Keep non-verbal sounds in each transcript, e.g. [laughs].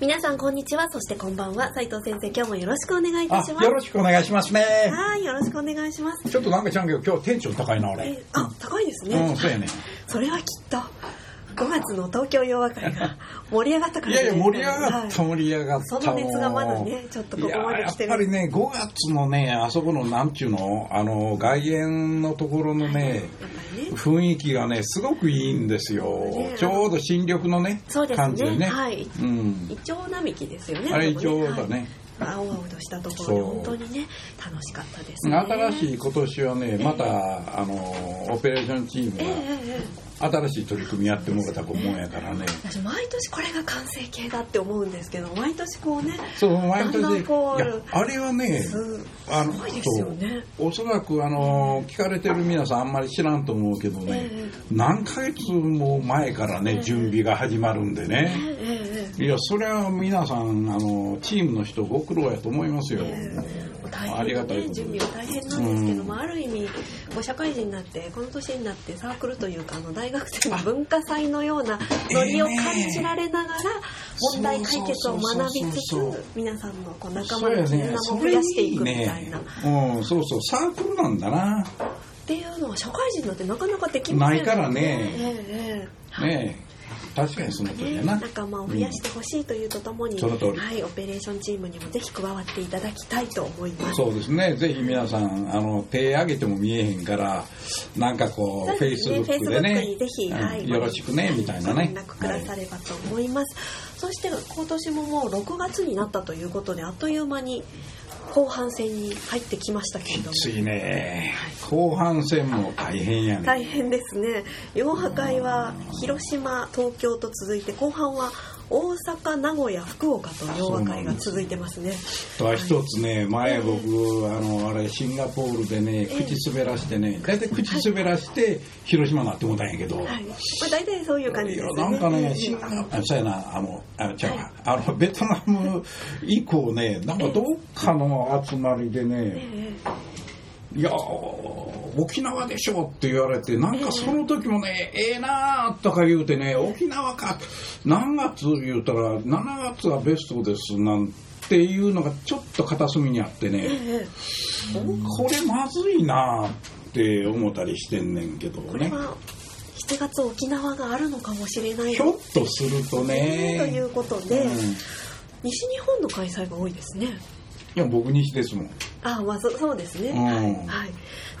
皆さんこんにちは。そしてこんばんは。斉藤先生今日もよろしくお願いいたします。よろしくお願いしますね。はいよろしくお願いします。ちょっとなんかちゃんけど今日テンション高いな俺。えあ高いですね、うんそうやね。それはきっと5月の東京洋和会が [laughs] 盛り上がったからいやいや盛り上がったはい盛り上がったその熱がまだねちょっとここまで来てる。いややっぱりね5月のねあそこのなんちゅうの？あの外苑のところのねやっぱりね雰囲気がねすごくいいんですよ。ね。ちょうど新緑のねそうです感じでね。ねはい。うん。イチョウ並木ですよね。あれイチョウだね。はい。青々としたところで本当にね楽しかったですね。新しい今年はねまたあのオペレーションチームえええがえええ新しい取り組みやってもらったもんやからね。私毎年これが完成形だって思うんですけど毎年こうねそう毎年。だんあれはねすあのすごね。おそらくあの聞かれてる皆さんあんまり知らんと思うけどね、え何ヶ月も前からね、ええ。準備が始まるんでえね、えええいやそれは皆さんあのチームの人ご苦労やと思いますよ、ええ大変ありがたい準備は大変なんですけども、うんある意味こう社会人になってこの年になってサークルというかあの大学生の文化祭のようなノリを感じられながら問題解決を学びつつ皆さんのこう仲間の絆ねそも増やしていくみたいな。っうんそうそうサークルなんだな。ていうのは社会人になってなかなかできませんないからね。ええええ。ねえ確かにその通りね、やな、仲間を増やしてほしいというとともに、その通りはい、オペレーションチームにもぜひ加わっていただきたいと思います。そうですね。ぜひ皆さん、あの、手挙げても見えへんから、なんかこう、フェイスブックでねにぜひ、うんはい、よろしくね、みたいなね連。絡くださればと思います。そして今年ももう6月になったということで、あっという間に後半戦に入ってきましたけれども。きついね。後半戦も大変やね。大変ですね。洋破会は広島、東京と続いて、後半は大阪、名古屋、福岡と洋和会が続いてますね。とは一つね、前僕、あの、あれ、シンガポールでね、口滑らしてね、大体口滑らして、広島になってもうたんやけど、はい。まあ大体そういう感じですよね。なんかね、シンガあそうやな、あの、あちゃうわあの、ベトナム以降ね、なんかどっかの集まりでね、え。いやー沖縄でしょって言われて、なんかその時もね、ええなーとか言うてね、沖縄か、何月言うたら、7月はベストですなんていうのがちょっと片隅にあってえね、ええこれまずいなーって思ったりしてんねんけどね。これは7月沖縄があるのかもしれないひょっとするとね、ということで、うん西日本の開催が多いですね。いや、僕西ですもん。あまあそそうですね、うんはい。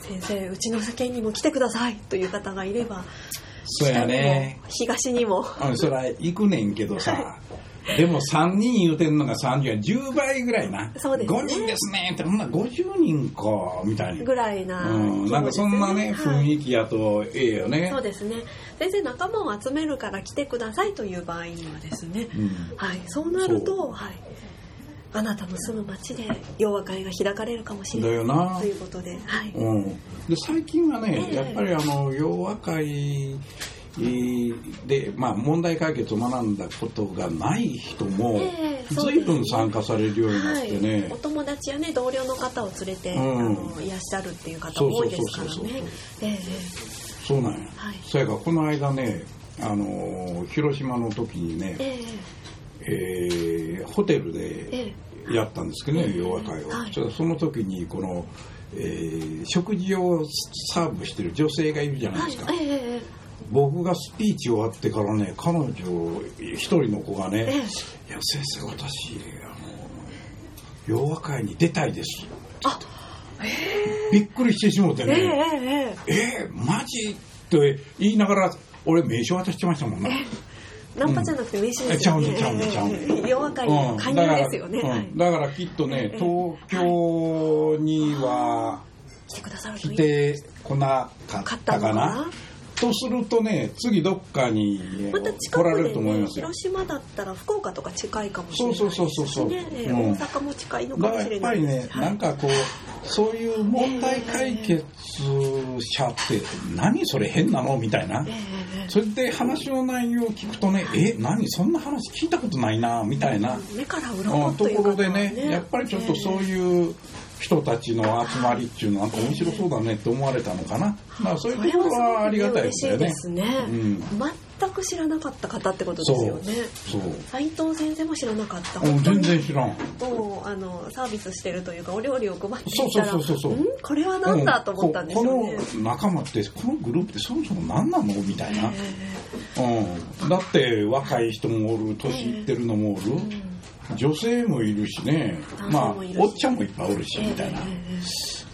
先生、うちの世間にも来てくださいという方がいれば、そうやね。東にも、あそら行くねんけどさ、でも3人言うてんのが30や10倍ぐらいな。そうですね5人ですねって、ほんなら50人か、みたいな。ぐらいな、うん、なんかそんなね、はい雰囲気やとええよねそう。ですね。先生仲間を集めるから来てくださいという場合にはですね、うんはい、そうなるそと、はい、あなたの住む町で洋和会が開かれるかもしれだよなないということで、はい、うん、で最近はね、ええ。やっぱりあの洋和会で、まあ、問題解決を学んだことがない人も随分参加されるようになってね、はい、お友達やね同僚の方を連れて、うん。あのいらっしゃるっていう方多いですからね。そうなんや、はい。そやからこの間ねあの広島の時にね、えええーホテルでえやったんですけどね、ええ。洋和会を、は。い。そその時にこの、えー食事をサーブしてる女性がいるじゃえはいないですか、えええ僕がスピーチ終わってからね彼女一人の子がねええ「いや先生私あの洋和会に出たいです」あびっくりしてしもてえええねええ「えー、マジ?」って言いながら俺名刺渡してましたもんな。ナンパじゃなくて名刺ですよね。うんちゃうねちゃうねちゃうねええ洋和会の加入ですよね。うん。だから,、きっとねええ東京には来てくださるといい。来てこなかったかな？とするとね次どっかに来られると思いますよ。広島だったら福岡とか近いかもしれないそうそうそうそうですしねえーうん。大阪も近いのかもしれやっぱりね、ない。なんかこうそういう問題解決者って何それ変なのみたいな。ええそれで話の内容を聞くとねえ何？そんな話聞いたことないなみたいな、目からう鱗ん、ところというかでねやっぱりちょっとそうういう人たちの集まりっていうのはなんか面白そうだねって思われたのかな、まあ、そういうところはありがたいですよね。うん。全く知らなかった方ってことですよね。そう斉藤先生も知らなかったうん全然知らん。もうあのサービスしてるというかお料理を配っていたらそうそうそうそうん？これは何だと思ったんですよね。ここの仲間ってこのグループってそもそも何なのみたいな、うん、だって若い人もおる年いってるのもおる、女性もいるしね。まあおっちゃんもいっぱいおるしええみたいな、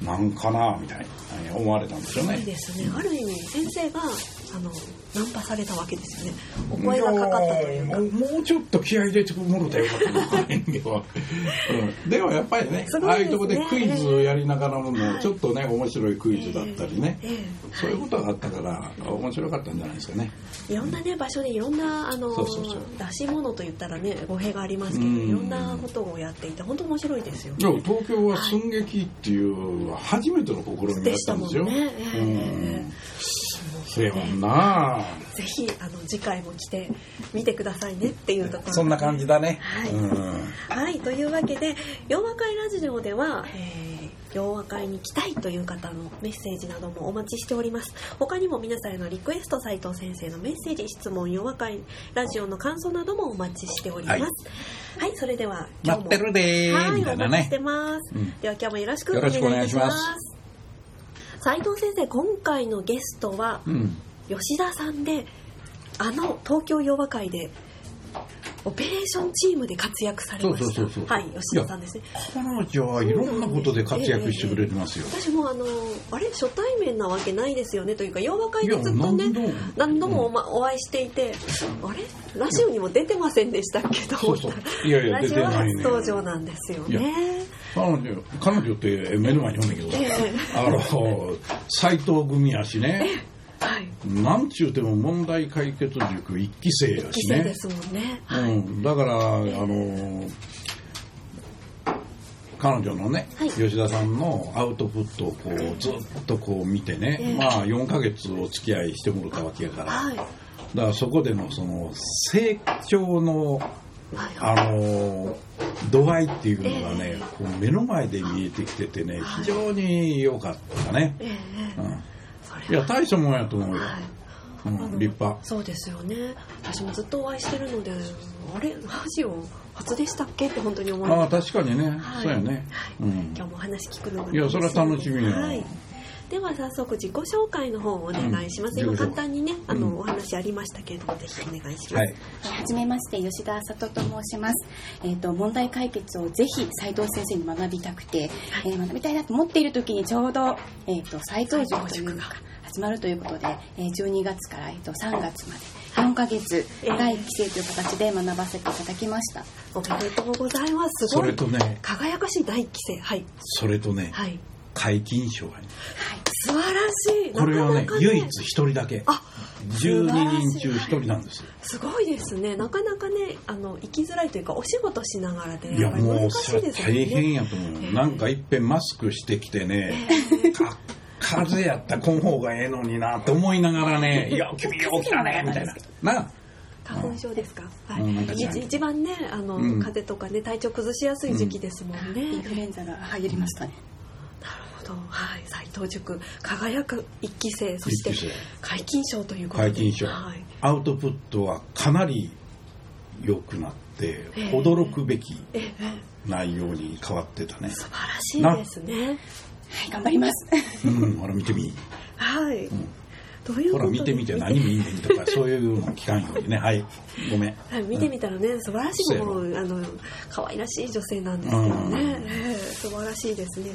なんかなみたいな思われたんでしょうね。いいですね。ある意味先生があのナンパされたわけですよね。お声がかかったというか。もうちょっと気合い入れてもろたらよかったなと思うん、でもやっぱりねね。ああいうとこでクイズをやりながらもはいちょっとね面白いクイズだったりね、ええええそういうことがあったから面白かったんじゃないですかね。いろんなね場所でいろんなあの出し物と言ったらね語弊がありますけどうん。いろんなことをやっていて本当面白いですよ。いや東京は寸劇っていう初めての試みだでしたったんですよ。もんね、ええ。うんえそやもんなえぜひあの次回も来てみてくださいねっていうところそんな感じだね。はい。うん。はい、というわけで洋和会ラジオでは、えー洋和会に来たいという方のメッセージなどもお待ちしております。他にも皆さんへのリクエスト斉藤先生のメッセージ質問洋和会ラジオの感想などもお待ちしております。はい、それでは今日も。待ってるでーはいお待ちしてね。ます、うん。では今日もよろしくお願いします斉藤先生今回のゲストはうん。吉田さんであの東京洋和会でオペレーションチームで活躍されました。そうそうそうそう。はい吉田さんですね。彼女はいろんなことで活躍してくれてますよ。私もあのあれ？初対面なわけないですよね。というか洋和会でずっとね何度も。お,、ま、お会いしていてあれ？ラジオにも出てませんでしたっけ？どそうそう。いやいやラジオは出てないね。初登場なんですよね。彼女彼女って目の前におんねんけど、えあの斎藤組やしねはい。なんちゅうても問題解決塾一期生や規しね。制ですもんね。うん、だから、あの彼女のね、はい。吉田さんのアウトプットをこうずっとこう見てね、ええ。まあ4ヶ月お付き合いしてもらったわけやから、はい。だからそこでのその成長のはい。あの度合いっていうのがね、こう目の前で見えてきててね非常に良かったね、ええええ。うん、いや大したもんやと思うよ、はい。うん、立派。そうですよね。私もずっとお会いしてるのであれ？ラジオ初でしたっけ？って本当に思いああます確かにね、はい。そうやね、はい。うん。今日もお話聞くのがいやそれは楽しみよ。はい。では早速自己紹介の方をお願いします、うん。今簡単にねあの、うんお話ありましたけれどもぜひお願いします、はい。はじめまして吉田里と申します。えっ、と問題解決をぜひ斉藤先生に学びたくて、えー学びたいなと思っている時にちょうどえっ、と斉藤塾というのが始まるということで、えー12月からえっ、と3月まで4ヶ月えー。第1期生という形で学ばせていただきました。おめでとうございます。すそごい。れとね。輝かしい第一期生はい。それとねはい。皆勤賞がね。素晴らしい。これはねなかなか唯一一人だけ。あ12人中1人なんですよ。すごいですね。なかなかねあの生きづらいというかお仕事しながらでいやもうそれいですよね。大変やと思う。よなんかいっぺんマスクしてきてね。か風邪やったらこん方がええのになって思いながらね「[laughs] いや君よう来たね」[laughs] みたいな。な花粉症ですか、はい。一一番ねあの、うん。風邪とかね体調崩しやすい時期ですもんね、インフルエンザが入りましたね。なるほどはい。斎藤塾輝く一期生そして皆勤賞とい。うことで皆勤賞はい、アウトプットはかなり良くなってええ驚くべき内容に変わってたねえ素晴らしい。ですねはい頑張ります。うんほら見てみ。はい、ん。どういうことほら見てみて何見んねんとかそういうの聞かんようにね。はい。ごめん。はい、見てみたらね素晴らしいもうあの可愛らしい女性なんですけどうん。ね、ええ素晴らしいですね。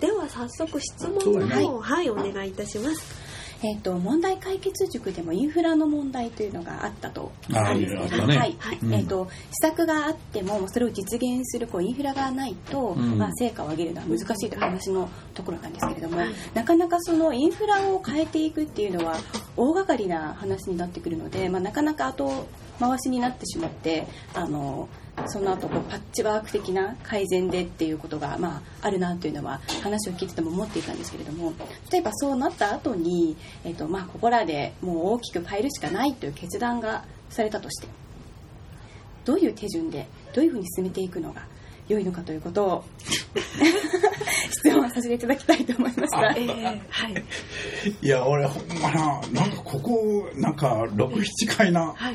では早速質問のそうだね。方はい、お願いいたしますえっ、と問題解決塾でもインフラの問題というのがあったとあるんですはい、うん。えっ、と施策があってもそれを実現するこうインフラがないと、うん。まあ成果を上げるのは難しいという話のところなんですけれども、なかなかそのインフラを変えていくっていうのは大掛かりな話になってくるので、まあなかなか後回しになってしまってあのその後こうパッチワーク的な改善でっていうことが、まあ、あるなというのは話を聞いてても思っていたんですけれども例えばそうなった後に、えっとまあ、ここらでもう大きく変えるしかないという決断がされたとしてどういう手順でどういうふうに進めていくのが良いのかということを [laughs] 質問させていただきたいと思いますがあ。えーはいいや俺ほんまななんかここなんか67回なはい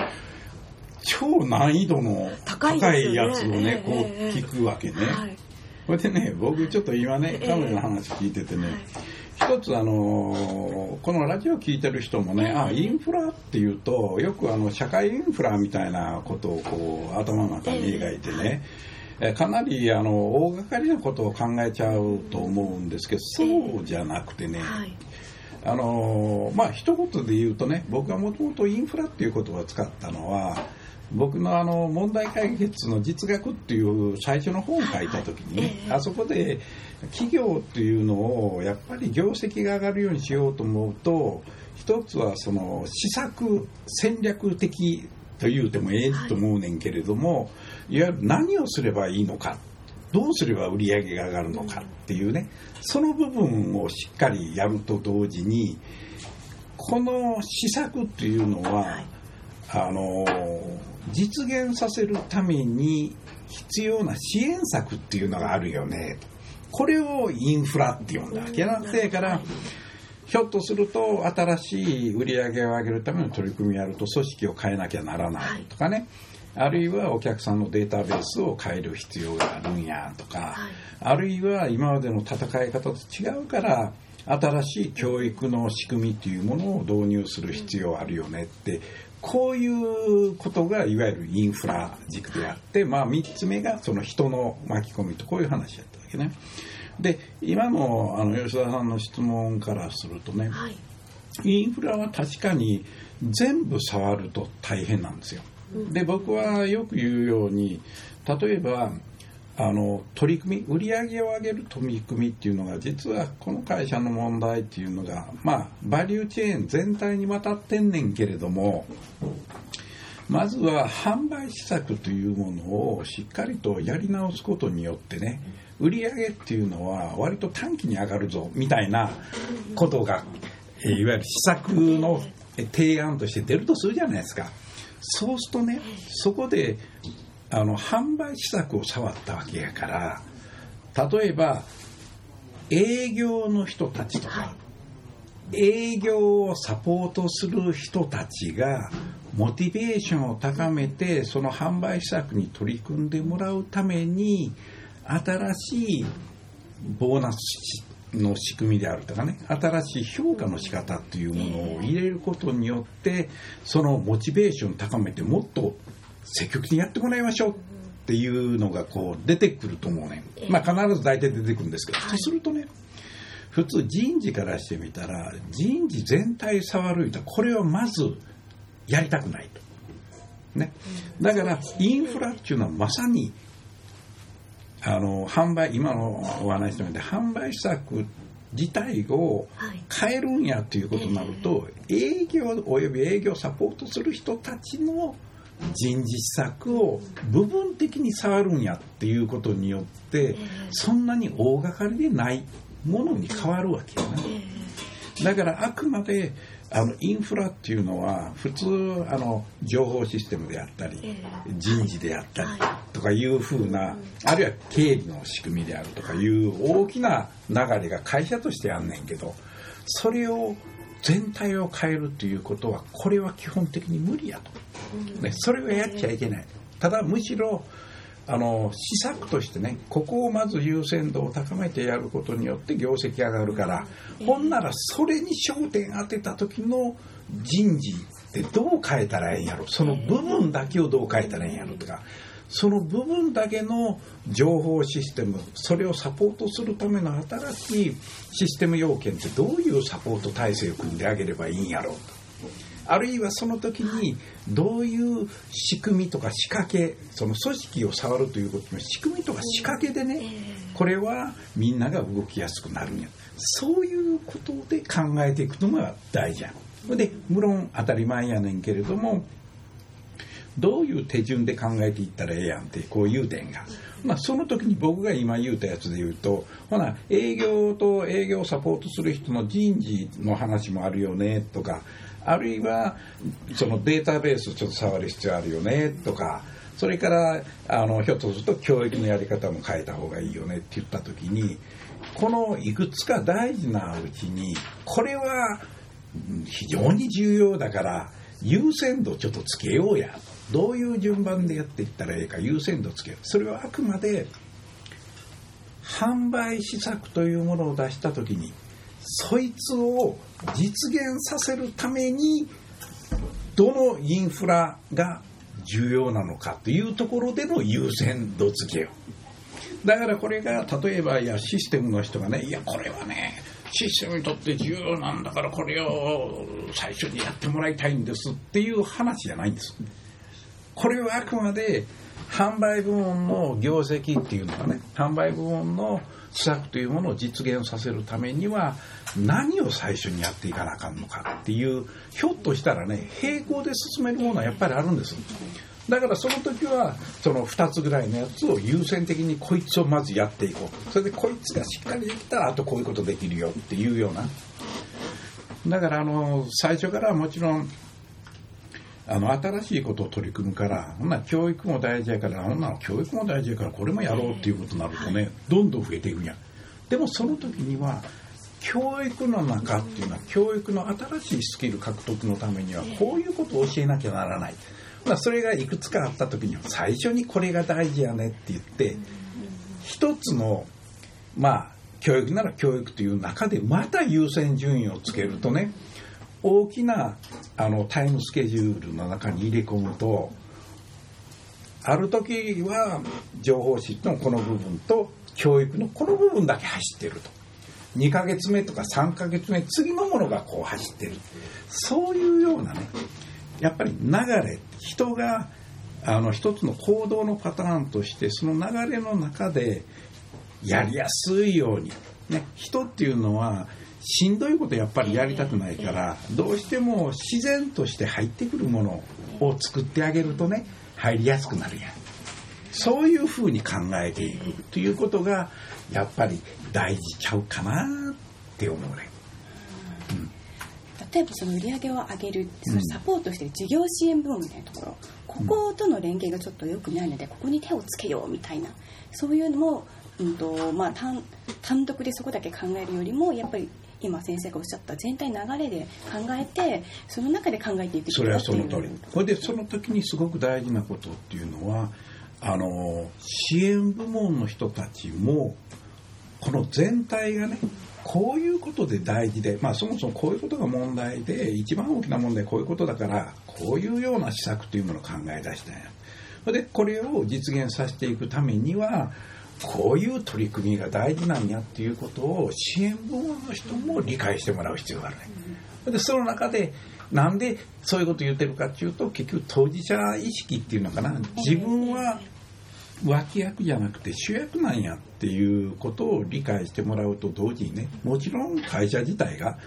超難易度の高高いやつをねこうええええ。聞くわけね。はい。これでね僕ちょっと今ねええ。彼女の話聞いててねはい。一つあのこのラジオ聞いてる人もねあインフラっていうとよくあの社会インフラみたいなことをこう頭の中に描いてね、えかなりあの大掛かりなことを考えちゃうと思うんですけどそうじゃなくてね、はい。あのまあ一言で言うとね僕がもともとインフラっていう言葉を使ったのは僕のあの問題解決の実学っていう最初の本を書いた時にね、あそこで企業っていうのをやっぱり業績が上がるようにしようと思うと一つはその施策戦略的と言うてもええと思うねんけれども、い、わゆる何をすればいいのかどうすれば売り上げが上がるのかっていうねその部分をしっかりやると同時にこの施策っていうのは、あの実現させるために必要な支援策っていうのがあるよね。これをインフラって呼んだわけなせやからひょっとすると新しい売り上げを上げるための取り組みをやると組織を変えなきゃならないとかね、あるいはお客さんのデータベースを変える必要があるんやとか、はい。あるいは今までの戦い方と違うから新しい教育の仕組みっていうものを導入する必要あるよねってこういうことがいわゆるインフラ軸であって、まあ、3つ目がその人の巻き込みとこういう話やったわけね。で今のあの吉田さんの質問からするとね、はいインフラは確かに全部触ると大変なんですよ。で僕はよく言うように例えばあの取り組み売り上げを上げる取り組みっていうのが実はこの会社の問題っていうのがまあバリューチェーン全体にわたってんねんけれどもまずは販売施策というものをしっかりとやり直すことによってね売り上げっていうのは割と短期に上がるぞみたいなことが、いわゆる施策の提案として出るとするじゃないですか。そうするとねそこであの販売施策を触ったわけやから例えば営業の人たちとか、営業をサポートする人たちがモチベーションを高めてその販売施策に取り組んでもらうために新しいボーナスの仕組みであるとかね新しい評価の仕方っていうものを入れることによってそのモチベーションを高めてもっと積極的にやってもらいましょうっていうのがこう出てくると思うねまあ必ず大体出てくるんですけど、そうするとね普通人事からしてみたら人事全体触ると。これをまずやりたくないと。ね、だからインフラっていうのはまさにあの販売今のお話のように販売施策自体をはい。変えるんやということになると、営業および営業をサポートする人たちの人事施策を部分的に触るんやっていうことによって、そんなに大掛かりでないものに変わるわけよね。だからあくまであのインフラっていうのは普通あの情報システムであったりえ人事であったりはとかいうふうなあるいは経理の仕組みであるとかいう大きな流れが会社としてあんねんけどそれを全体を変えるということはこれは基本的に無理やと、ね、それはやっちゃいけない。ただむしろあの施策としてねここをまず優先度を高めてやることによって業績が上がるから、ほんならそれに焦点当てた時の人事ってどう変えたらええんやろ。その部分だけをどう変えたらええんやろとか。その部分だけの情報システムそれをサポートするための新しいシステム要件ってどういうサポート体制を組んであげればいいんやろ。うとあるいはその時にどういう仕組みとか仕掛けその組織を触るということの仕組みとか仕掛けでねこれはみんなが動きやすくなるんや。そういうことで考えていくのが大事や。で無論当たり前やねんけれどもどういう手順で考えていったらええやんってこういう点が、まあ、その時に僕が今言うたやつで言うとほな営業と営業をサポートする人の人事の話もあるよねとかあるいはそのデータベースをちょっと触る必要あるよねとかそれからあのひょっとすると教育のやり方も変えた方がいいよねって言った時にこのいくつか大事なうちにこれは非常に重要だから優先度ちょっとつけようや。どういう順番でやっていったらええか優先度つけるそれはあくまで販売施策というものを出した時にそいつを実現させるためにどのインフラが重要なのかというところでの優先度付けよ。だからこれが例えばいやシステムの人がねいやこれはねシステムにとって重要なんだからこれを最初にやってもらいたいんですっていう話じゃないんです。これはあくまで販売部門の業績っていうのはね販売部門の施策というものを実現させるためには何を最初にやっていかなあかんのかっていうひょっとしたらね並行で進めるものはやっぱりあるんです。だからその時はその2つぐらいのやつを優先的にこいつをまずやっていこう。それでこいつがしっかりできたらあとこういうことできるよっていうような。だからあの最初からもちろんあの新しいことを取り組むからほんな教育も大事やからほんなら教育も大事やからこれもやろうっていうことになるとねどんどん増えていくんや。でもその時には教育の中っていうのは教育の新しいスキル獲得のためにはこういうことを教えなきゃならない、まあ、それがいくつかあった時には最初にこれが大事やねって言って一つのまあ教育なら教育という中でまた優先順位をつけるとね大きなあのタイムスケジュールの中に入れ込むとある時は情報システムのこの部分と教育のこの部分だけ走ってると。2ヶ月目とか3ヶ月目次のものがこう走ってる。そういうようなねやっぱり流れ人があの一つの行動のパターンとしてその流れの中でやりやすいように、ね、人っていうのはしんどいことやっぱりやりたくないからどうしても自然として入ってくるものを作ってあげるとね入りやすくなるやん。そういうふうに考えていくということがやっぱり大事ちゃうかなって思うね。例えばその売り上げを上げるそのサポートしてる事業支援部門みたいなところ、こことの連携がちょっと良くないのでここに手をつけようみたいな。そういうのも、うんとまあ、単単独でそこだけ考えるよりもやっぱり今先生がおっしゃった全体流れで考えてその中で考えていくそれはその通り。これでその時にすごく大事なことっていうのはあの支援部門の人たちもこの全体がねこういうことで大事で、まあ、そもそもこういうことが問題で一番大きな問題はこういうことだからこういうような施策というものを考え出したんや。でこれを実現させていくためにはこういう取り組みが大事なんやっていうことを支援部門の人も理解してもらう必要があるね。でその中でなんでそういうことを言ってるかっていうと結局当事者意識っていうのかな。自分は脇役じゃなくて主役なんやっていうことを理解してもらうと同時にねもちろん会社自体が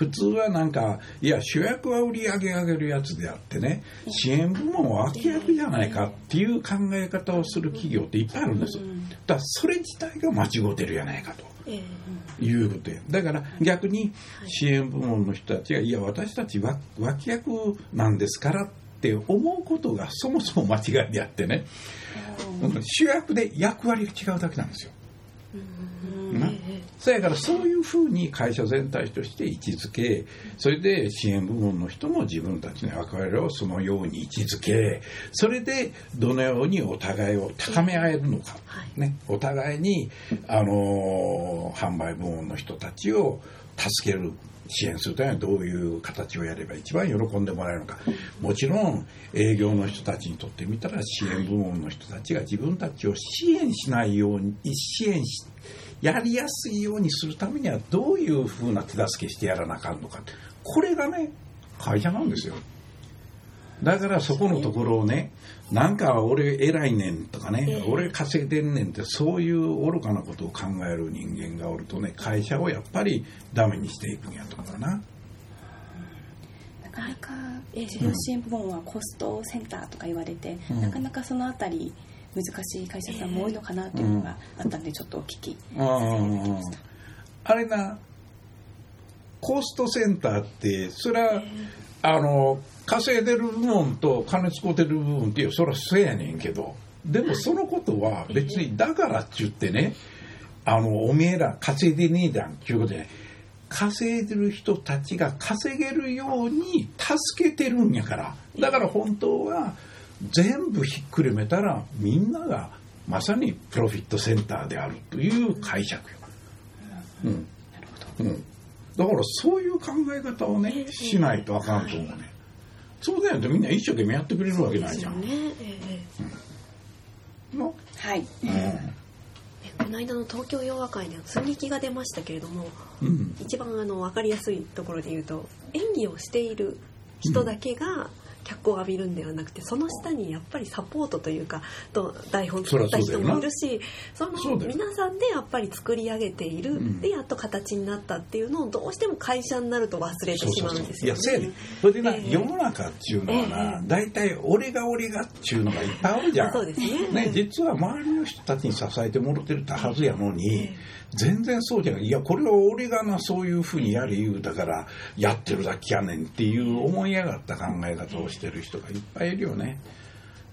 普通はなんかいや主役は売り上げ上げるやつであってね支援部門は脇役じゃないかっていう考え方をする企業っていっぱいあるんですだからそれ自体が間違ってるやないかと。いうことや。だから逆に支援部門の人たちがいや私たちは脇役なんですからって思うことがそもそも間違いであってね。主役で役割が違うだけなんですよ。なそやからそういうふうに会社全体として位置づけそれで支援部門の人も自分たちの役割をそのように位置づけそれでどのようにお互いを高め合えるのか、ね、お互いに、あのー販売部門の人たちを助ける支援するためにはどういう形をやれば一番喜んでもらえるのか。もちろん営業の人たちにとってみたら支援部門の人たちが自分たちを支援しないように支援しやりやすいようにするためにはどういうふうな手助けしてやらなあかんのかこれがね会社なんですよ。だからそこのところをねなんか俺偉いねんとかね、ええ。俺稼いでんねんってそういう愚かなことを考える人間がおるとね会社をやっぱりダメにしていくんやと思うな。なかなかえ業支援部門はコストセンターとか言われて、うん。なかなかそのあたり難しい会社さんも多いのかなというのがあったんでちょっとお聞きあーあれなコストセンターってそれは、あの稼いでる部門と金使ってる部分っていうそれはそうやねんけどでもそのことは別にだからっちゅってねあのおめえら稼いでねえじゃんっていうことで稼いでる人たちが稼げるように助けてるんやから。だから本当は全部ひっくるめたらみんながまさにプロフィットセンターであるという解釈よ。うん。うん、だからそういう考え方をねしないとあかんと思うね。そうだよってみんな一生懸命やってくれるわけないじゃん。ですよね、ええの？はい。うん。ねこの間の東京洋和会では寸劇が出ましたけれどもうん。一番あの分かりやすいところで言うと演技をしている人だけが脚光を浴びるんではなくてその下にやっぱりサポートというかと台本作った人もいるしその皆さんでやっぱり作り上げている、うん。でやっと形になったっていうのをどうしても会社になると忘れてしまうんですよね。いやせやね。それでな、ええ。世の中っちゅうのはな、ええ。大体俺が俺がっちゅうのがいっぱいあるじゃん。そうですね。ね実は周りの人たちに支えてもらってるってはずやのに、ええ。全然そうじゃない。いやこれは俺がなそういうふうにやれ言うだからやってるだけやねんっていう思い上がった考え方をしてる人がいっぱいいるよね。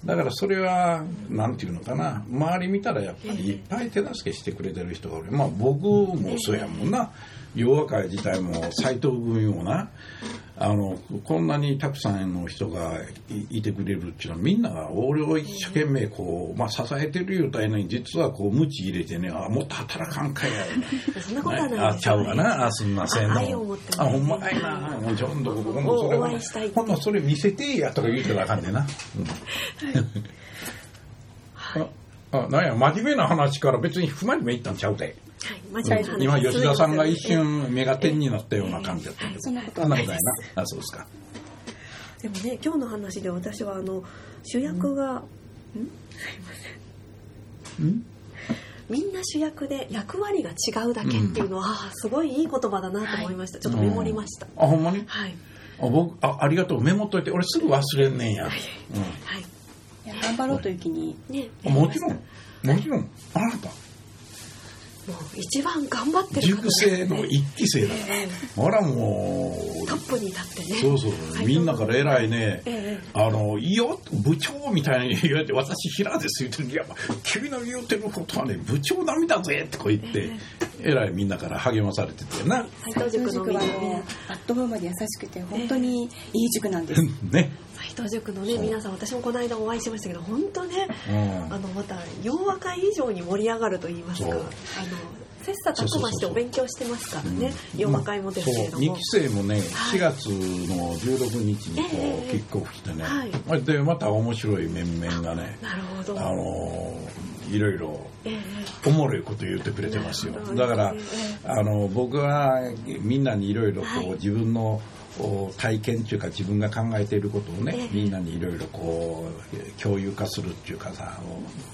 だからそれは何て言うのかな。周り見たらやっぱりいっぱい手助けしてくれてる人がおる。まあ僕もそうやもんな。洋和会自体も斎藤組もな。あのこんなにたくさんの人がいいてくれるっていうのはみんなが俺を一生懸命こう、まあ、支えてるいうたいのに実はこう無知入れてねあもっと働かんかいや。そんなことはないあちゃうですよわな。あすんませんあ愛を持ってます。あほんまかいな。もうちょんとここもそれほんなそれ見せてやとか言うてたらあかんでな、うん、ああなんや真面目な話から別に不真面目いったんちゃうで今吉田さんが一瞬目が点になったような感じだったけど。そん。なことなことはないでな。いなあそうですか。でもね今日の話で私はあの主役が、うん。みんな主役で役割が違うだけっていうのは、あーすごいいい言葉だなと思いました、ちょっとメモりました、あほんまに？はい。あ僕あありがとう。メモっといて俺すぐ忘れんねんや、はい。い。や頑張ろうという気にね。うん、もちろん。もちろん。あなた一番頑張ってる方塾生の一期生だ。かえ。らほらもえトップに立ってね。うそうそう。みんなから偉いね。ええ。あの、いいよ、部長みたいに言われて、私、平です言ってるいや、君の言うてることはね、部長並みだぜってこう言って、えらいみんなから励まされててな。斉藤塾のみんなはあのアットホームで優しくて本当にいい塾なんです、[laughs] ね。斉藤塾のね皆さん私もこの間お会いしましたけど本当ねうん。あのまた洋和会以上に盛り上がると言いますか。あの切磋琢磨してお勉強してますからね。洋和会もですけれどそう。2も期生もね、はい。4月の16日にこええうキックオフしてね、はい。でまた面白い面々がねなるほど。あのいろいろええ。おもろいこと言ってくれてますよ。だからえあの僕はみんなにいろいろこう、はい。自分のお体験っていうか自分が考えていることをね、ええ。みんなにいろいろこう共有化するっていうかさ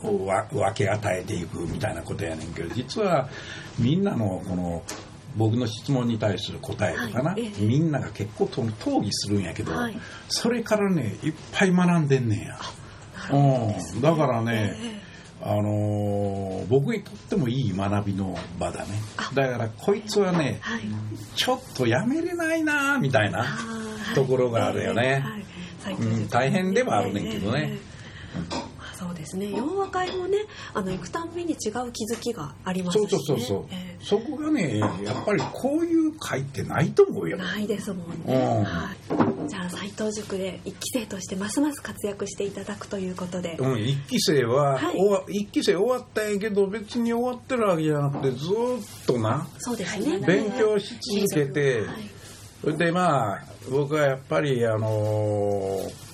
分け与えていくみたいなことやねんけど実はみんなのこの僕の質問に対する答えとかな、はい。ええ。みんなが結構と討議するんやけど、はい。それからねいっぱい学んでんねんや。うん、だからね、えあのー僕にとってもいい学びの場だね。あ。だからこいつはねはい。ちょっとやめれないなみたいな、ところがあるよね。うん大変ではあるねんけどね。ええええそそうですね。洋和会もねあの行くたんびに違う気づきがありますし、ね、そうそうそうそう、えそこがねやっぱりこういう会ってないと思うよ。えないですもんね、うん。はい、じゃあ斎藤塾で一期生としてますます活躍していただくということで、うん、一期生は、はい。終わ一期生終わったんやけど別に終わってるわけじゃなくてずーっとなそうですね、はい勉強し続けて、はい。それでまあ僕はやっぱりあのー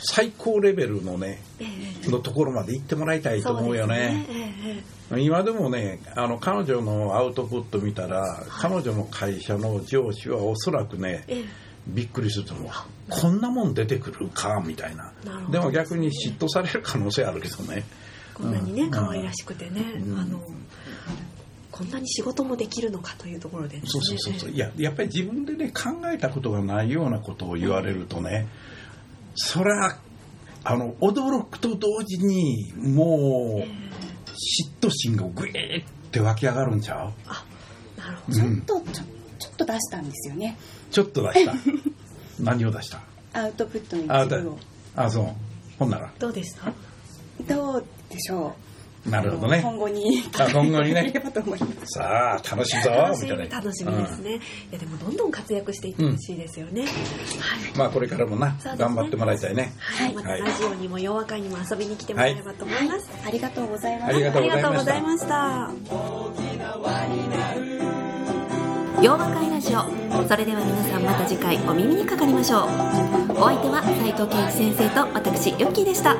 最高レベルのねええ。のところまで行ってもらいたいと思うよね。今でもねあの彼女のアウトプット見たら、彼女の会社の上司はおそらくねええ。びっくりすると思う。こんなもん出てくるかみたいな。でも逆に嫉妬される可能性あるけどね。こんなにねうん。可愛らしくてね、うん。あのこんなに仕事もできるのかというところでね。そうそうそうそう。いややっぱり自分でね考えたことがないようなことを言われるとねそれはあの驚くと同時にもう嫉妬心がグイーって湧き上がるんちゃう？あなるほど、ちょっとちょちょっと出したんですよね。ちょっと出した。[laughs] 何を出した？アウトプットの一部を。あそう。ほんなら。どうでしたどうでしょう？なるほどね。今後にあ今後にね。いければと思いますさあ楽しいぞ楽しみですね、いやでもどんどん活躍していってほしいですよね、まあこれからもな、頑張ってもらいたいね。はい、またはい。ラジオにも洋和会にも遊びに来てもらえればと思います、ありがとうございます。ありがとうありがとうございました。洋和会ラジオ。それでは皆さんまた次回お耳にかかりましょう。お相手は斉藤健一先生と私ヨッキーでした